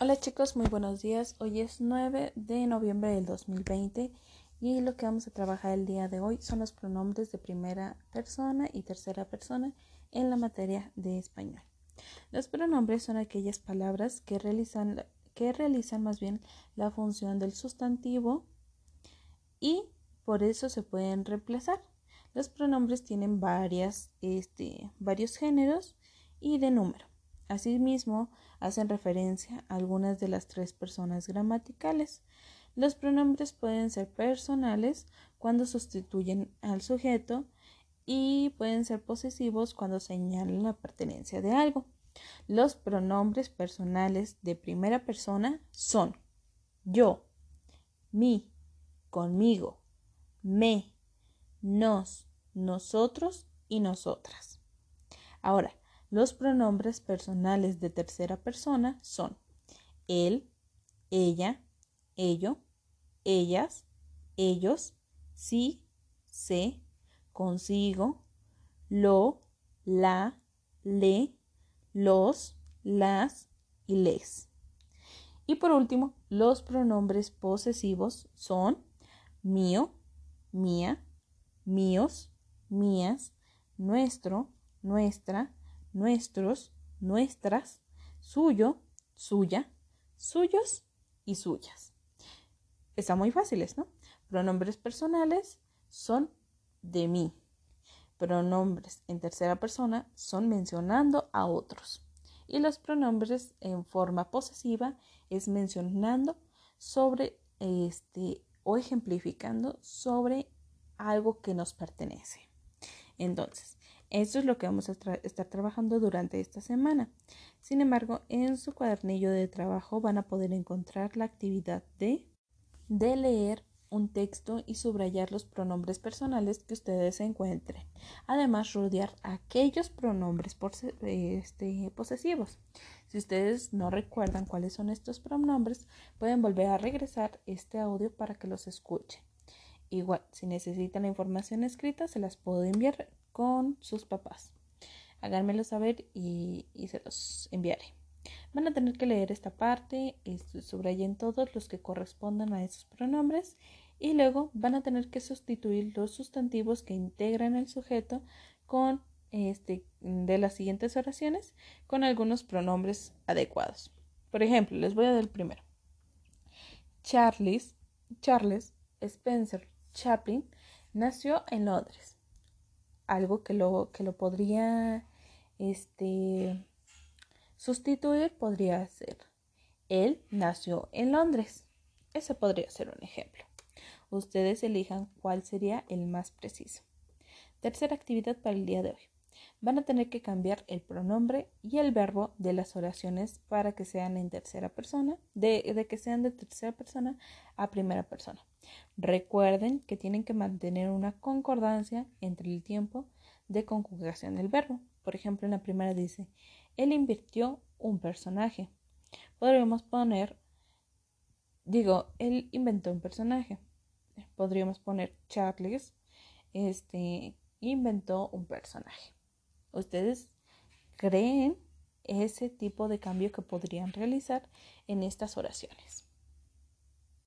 Hola chicos, muy buenos días. Hoy es 9 de noviembre del 2020 y lo que vamos a trabajar el día de hoy son los pronombres de primera persona y tercera persona en la materia de español. Los pronombres son aquellas palabras que realizan, que realizan más bien la función del sustantivo y por eso se pueden reemplazar. Los pronombres tienen este, varios géneros y de número. Asimismo, hacen referencia a algunas de las tres personas gramaticales. Los pronombres pueden ser personales cuando sustituyen al sujeto y pueden ser posesivos cuando señalan la pertenencia de algo. Los pronombres personales de primera persona son yo, mi, conmigo, me, nos, nosotros y nosotras. Ahora, los pronombres personales de tercera persona son él, ella, ello, ellas, ellos, sí, se, consigo, lo, la, le, los, las y les. Y por último, los pronombres posesivos son mío, mía, míos, mías, nuestro, nuestra, nuestros, nuestras, suyo, suya, suyos y suyas. Están muy fáciles, ¿no? Pronombres personales son de mí. Pronombres en tercera persona son mencionando a otros. Y los pronombres en forma posesiva es mencionando sobre este o ejemplificando sobre algo que nos pertenece. Entonces, esto es lo que vamos a estar trabajando durante esta semana. Sin embargo, en su cuadernillo de trabajo van a poder encontrar la actividad de, de leer un texto y subrayar los pronombres personales que ustedes encuentren. Además, rodear aquellos pronombres este, posesivos. Si ustedes no recuerdan cuáles son estos pronombres, pueden volver a regresar este audio para que los escuchen. Igual, si necesitan la información escrita, se las puedo enviar con sus papás. Háganmelo saber y, se los enviaré. Van a tener que leer esta parte, subrayen todos los que correspondan a esos pronombres y luego van a tener que sustituir los sustantivos que integran el sujeto con este de las siguientes oraciones con algunos pronombres adecuados. Por ejemplo, les voy a dar el primero. Charles, Charles Spencer Chaplin nació en Londres algo que lo, que lo podría este, sustituir podría ser él nació en Londres. Ese podría ser un ejemplo. Ustedes elijan cuál sería el más preciso. Tercera actividad para el día de hoy. Van a tener que cambiar el pronombre y el verbo de las oraciones para que sean en tercera persona, de, de que sean de tercera persona a primera persona. Recuerden que tienen que mantener una concordancia entre el tiempo de conjugación del verbo. Por ejemplo, en la primera dice, él invirtió un personaje. Podríamos poner, digo, él inventó un personaje. Podríamos poner Charles, este, inventó un personaje. ¿Ustedes creen ese tipo de cambio que podrían realizar en estas oraciones?